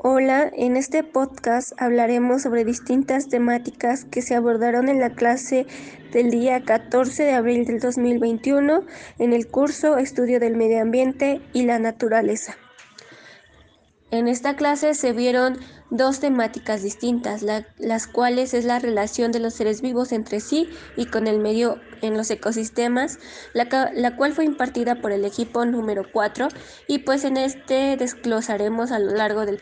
Hola, en este podcast hablaremos sobre distintas temáticas que se abordaron en la clase del día 14 de abril del 2021 en el curso Estudio del Medio Ambiente y la Naturaleza. En esta clase se vieron dos temáticas distintas, las cuales es la relación de los seres vivos entre sí y con el medio en los ecosistemas, la, cual fue impartida por el equipo número 4 y pues en este desglosaremos a lo largo del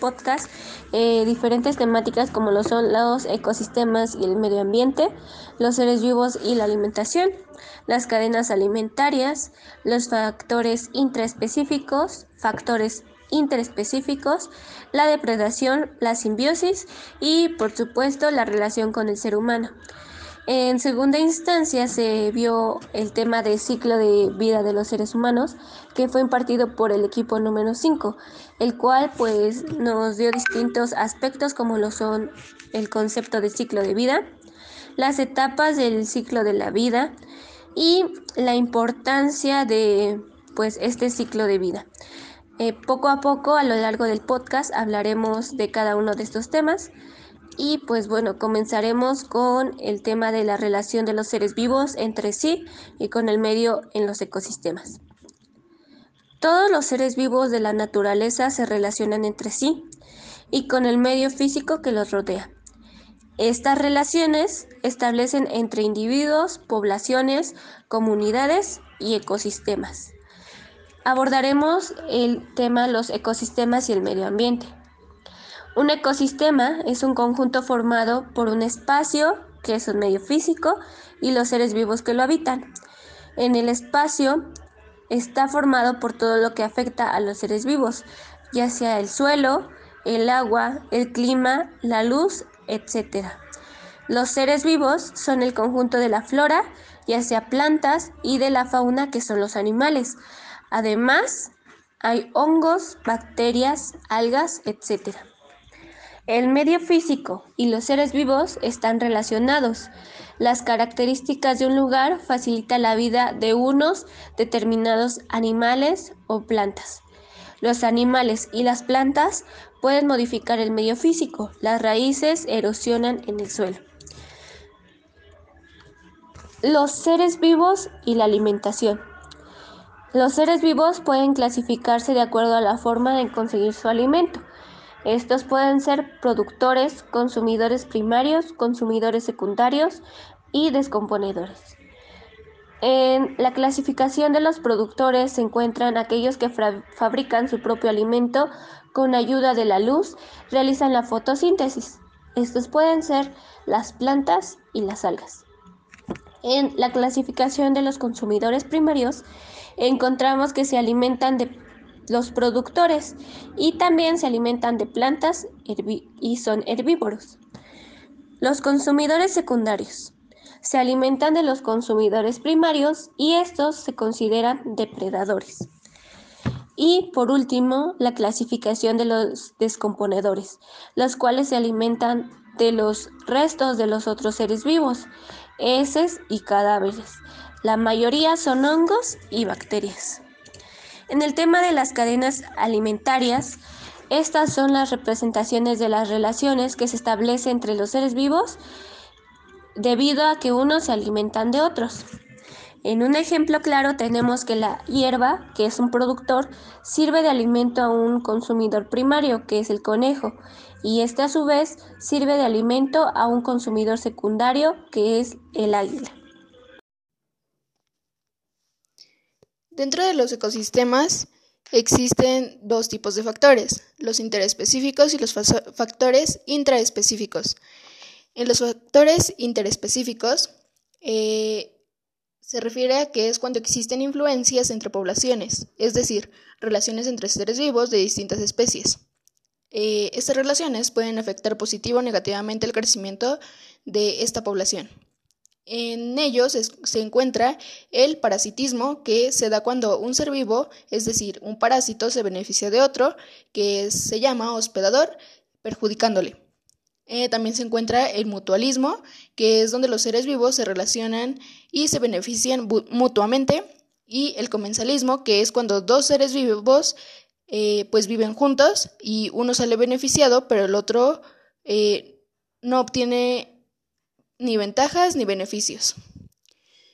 podcast eh, diferentes temáticas como lo son los ecosistemas y el medio ambiente, los seres vivos y la alimentación, las cadenas alimentarias, los factores intraespecíficos, factores interespecíficos, la depredación, la simbiosis y, por supuesto, la relación con el ser humano. En segunda instancia se vio el tema del ciclo de vida de los seres humanos, que fue impartido por el equipo número 5, el cual pues nos dio distintos aspectos como lo son el concepto de ciclo de vida, las etapas del ciclo de la vida y la importancia de pues este ciclo de vida. Eh, poco a poco, a lo largo del podcast, hablaremos de cada uno de estos temas. Y pues bueno, comenzaremos con el tema de la relación de los seres vivos entre sí y con el medio en los ecosistemas. Todos los seres vivos de la naturaleza se relacionan entre sí y con el medio físico que los rodea. Estas relaciones establecen entre individuos, poblaciones, comunidades y ecosistemas. Abordaremos el tema los ecosistemas y el medio ambiente. Un ecosistema es un conjunto formado por un espacio, que es un medio físico, y los seres vivos que lo habitan. En el espacio está formado por todo lo que afecta a los seres vivos, ya sea el suelo, el agua, el clima, la luz, etc. Los seres vivos son el conjunto de la flora, ya sea plantas, y de la fauna, que son los animales. Además, hay hongos, bacterias, algas, etc. El medio físico y los seres vivos están relacionados. Las características de un lugar facilitan la vida de unos determinados animales o plantas. Los animales y las plantas pueden modificar el medio físico. Las raíces erosionan en el suelo. Los seres vivos y la alimentación. Los seres vivos pueden clasificarse de acuerdo a la forma de conseguir su alimento. Estos pueden ser productores, consumidores primarios, consumidores secundarios y descomponedores. En la clasificación de los productores se encuentran aquellos que fabrican su propio alimento con ayuda de la luz, realizan la fotosíntesis. Estos pueden ser las plantas y las algas. En la clasificación de los consumidores primarios encontramos que se alimentan de los productores y también se alimentan de plantas y son herbívoros. Los consumidores secundarios se alimentan de los consumidores primarios y estos se consideran depredadores. Y por último, la clasificación de los descomponedores, los cuales se alimentan de los restos de los otros seres vivos, heces y cadáveres. La mayoría son hongos y bacterias. En el tema de las cadenas alimentarias, estas son las representaciones de las relaciones que se establecen entre los seres vivos debido a que unos se alimentan de otros. En un ejemplo claro tenemos que la hierba, que es un productor, sirve de alimento a un consumidor primario, que es el conejo, y este a su vez sirve de alimento a un consumidor secundario, que es el águila. Dentro de los ecosistemas existen dos tipos de factores, los interespecíficos y los factores intraespecíficos. En los factores interespecíficos eh, se refiere a que es cuando existen influencias entre poblaciones, es decir, relaciones entre seres vivos de distintas especies. Eh, estas relaciones pueden afectar positivo o negativamente el crecimiento de esta población. En ellos se encuentra el parasitismo, que se da cuando un ser vivo, es decir, un parásito, se beneficia de otro, que se llama hospedador, perjudicándole. Eh, también se encuentra el mutualismo, que es donde los seres vivos se relacionan y se benefician mutuamente, y el comensalismo, que es cuando dos seres vivos eh, pues viven juntos y uno sale beneficiado, pero el otro eh, no obtiene ni ventajas ni beneficios.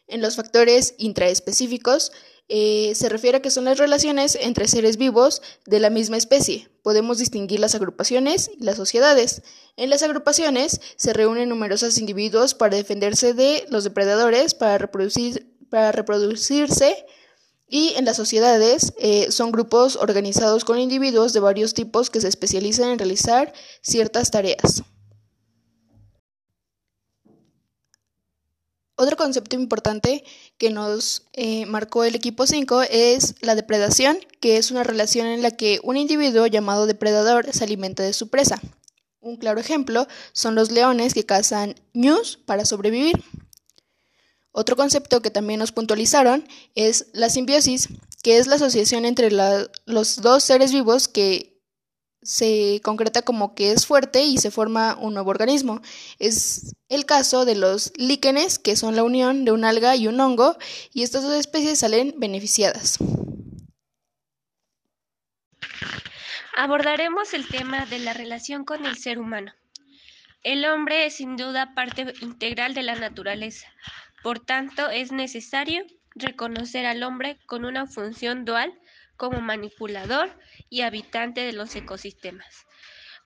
En los factores intraespecíficos eh, se refiere a que son las relaciones entre seres vivos de la misma especie. Podemos distinguir las agrupaciones y las sociedades. En las agrupaciones se reúnen numerosos individuos para defenderse de los depredadores, para, reproducir, para reproducirse, y en las sociedades eh, son grupos organizados con individuos de varios tipos que se especializan en realizar ciertas tareas. Otro concepto importante que nos eh, marcó el equipo 5 es la depredación, que es una relación en la que un individuo llamado depredador se alimenta de su presa. Un claro ejemplo son los leones que cazan ñus para sobrevivir. Otro concepto que también nos puntualizaron es la simbiosis, que es la asociación entre los dos seres vivos que se concreta como que es fuerte y se forma un nuevo organismo. Es el caso de los líquenes, que son la unión de un alga y un hongo, y estas dos especies salen beneficiadas. Abordaremos el tema de la relación con el ser humano. El hombre es sin duda parte integral de la naturaleza. Por tanto, es necesario reconocer al hombre con una función dual como manipulador y habitante de los ecosistemas.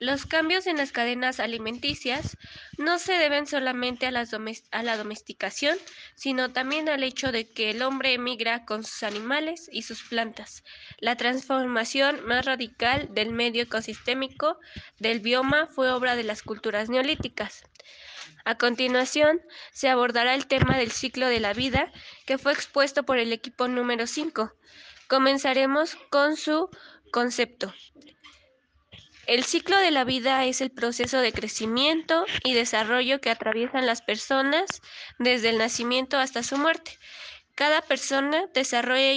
Los cambios en las cadenas alimenticias no se deben solamente a, la domesticación, sino también al hecho de que el hombre emigra con sus animales y sus plantas. La transformación más radical del medio ecosistémico del bioma fue obra de las culturas neolíticas. A continuación, se abordará el tema del ciclo de la vida, que fue expuesto por el equipo número 5. Comenzaremos con su concepto. El ciclo de la vida es el proceso de crecimiento y desarrollo que atraviesan las personas desde el nacimiento hasta su muerte. Cada persona desarrolla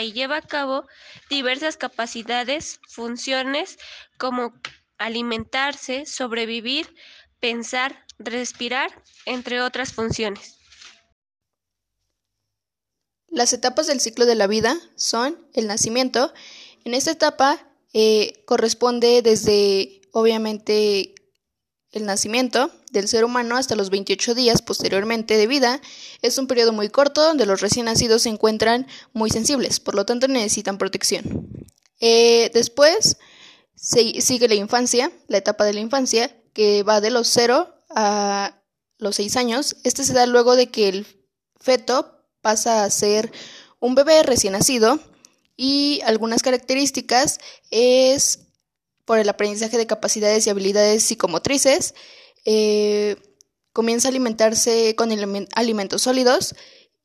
y, lleva a cabo diversas capacidades, funciones como alimentarse, sobrevivir, pensar, respirar, entre otras funciones. Las etapas del ciclo de la vida son el nacimiento. En esta etapa eh, corresponde desde, obviamente, el nacimiento del ser humano hasta los 28 días posteriormente de vida. Es un periodo muy corto donde los recién nacidos se encuentran muy sensibles, por lo tanto necesitan protección. Eh, después sigue la infancia, la etapa de la infancia, que va de los 0 a los 6 años. Este se da luego de que el feto pasa a ser un bebé recién nacido y algunas características es por el aprendizaje de capacidades y habilidades psicomotrices, eh, comienza a alimentarse con alimentos sólidos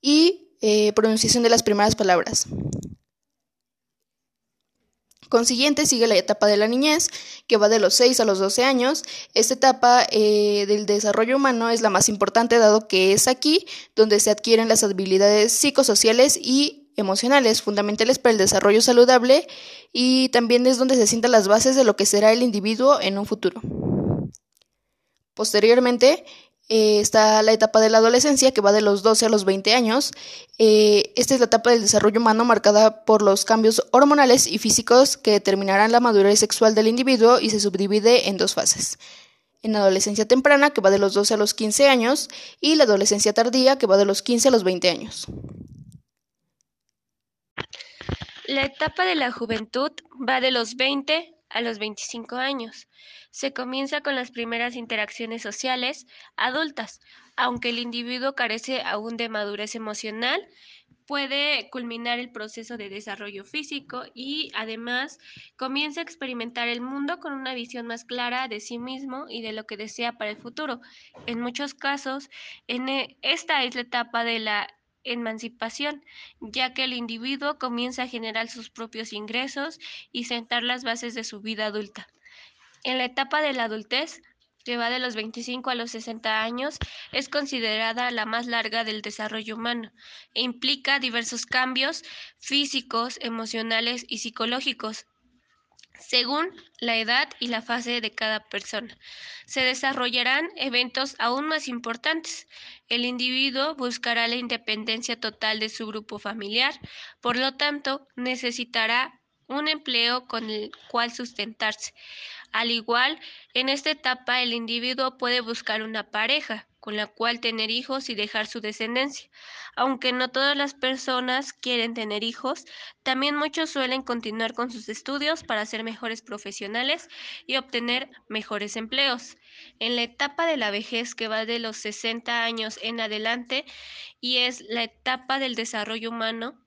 y eh, pronunciación de las primeras palabras. Consiguiente sigue la etapa de la niñez, que va de los 6 a los 12 años. Esta etapa eh, del desarrollo humano es la más importante dado que es aquí donde se adquieren las habilidades psicosociales y emocionales fundamentales para el desarrollo saludable y también es donde se sientan las bases de lo que será el individuo en un futuro. Posteriormente, eh, está la etapa de la adolescencia que va de los 12 a los 20 años. Eh, esta es la etapa del desarrollo humano marcada por los cambios hormonales y físicos que determinarán la madurez sexual del individuo y se subdivide en dos fases. En la adolescencia temprana, que va de los 12 a los 15 años, y la adolescencia tardía, que va de los 15 a los 20 años. La etapa de la juventud va de los 20 a los 25 años. Se comienza con las primeras interacciones sociales adultas. Aunque el individuo carece aún de madurez emocional, puede culminar el proceso de desarrollo físico y además comienza a experimentar el mundo con una visión más clara de sí mismo y de lo que desea para el futuro. En muchos casos, en e, esta es la etapa de la emancipación, ya que el individuo comienza a generar sus propios ingresos y sentar las bases de su vida adulta. En la etapa de la adultez, que va de los 25 a los 60 años, es considerada la más larga del desarrollo humano e implica diversos cambios físicos, emocionales y psicológicos según la edad y la fase de cada persona. Se desarrollarán eventos aún más importantes. El individuo buscará la independencia total de su grupo familiar, por lo tanto, necesitará un empleo con el cual sustentarse. Al igual, en esta etapa el individuo puede buscar una pareja con la cual tener hijos y dejar su descendencia. Aunque no todas las personas quieren tener hijos, también muchos suelen continuar con sus estudios para ser mejores profesionales y obtener mejores empleos. En la etapa de la vejez que va de los 60 años en adelante y es la etapa del desarrollo humano,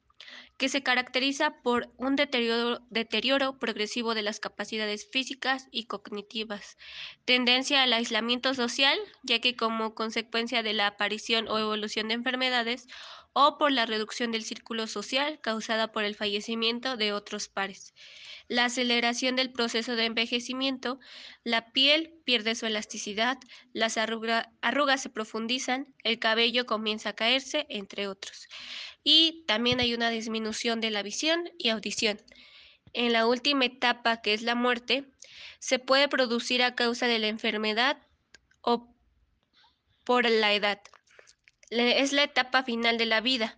que se caracteriza por un deterioro, progresivo de las capacidades físicas y cognitivas, tendencia al aislamiento social, ya que como consecuencia de la aparición o evolución de enfermedades, o por la reducción del círculo social causada por el fallecimiento de otros pares. La aceleración del proceso de envejecimiento, la piel pierde su elasticidad, las arrugas se profundizan, el cabello comienza a caerse, entre otros y también hay una disminución de la visión y audición. En la última etapa, que es la muerte, se puede producir a causa de la enfermedad o por la edad. Es la etapa final de la vida,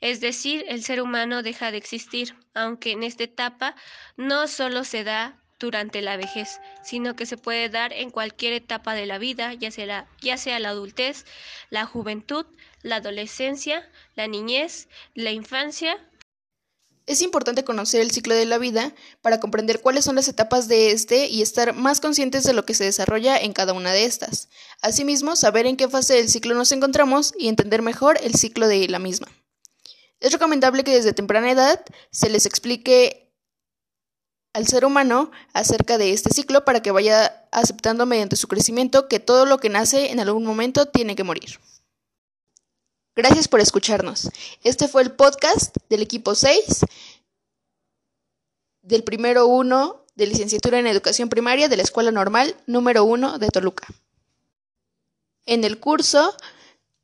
es decir, el ser humano deja de existir, aunque en esta etapa no solo se da durante la vejez, sino que se puede dar en cualquier etapa de la vida, ya sea la, ya sea la adultez, la juventud, la adolescencia, la niñez, la infancia. Es importante conocer el ciclo de la vida para comprender cuáles son las etapas de este y estar más conscientes de lo que se desarrolla en cada una de estas. Asimismo, saber en qué fase del ciclo nos encontramos y entender mejor el ciclo de la misma. Es recomendable que desde temprana edad se les explique al ser humano acerca de este ciclo para que vaya aceptando mediante su crecimiento que todo lo que nace en algún momento tiene que morir. Gracias por escucharnos. Este fue el podcast del equipo 6 del primero 1 de licenciatura en educación primaria de la Escuela Normal número 1 de Toluca. En el curso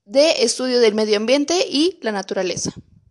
de estudio del medio ambiente y la naturaleza.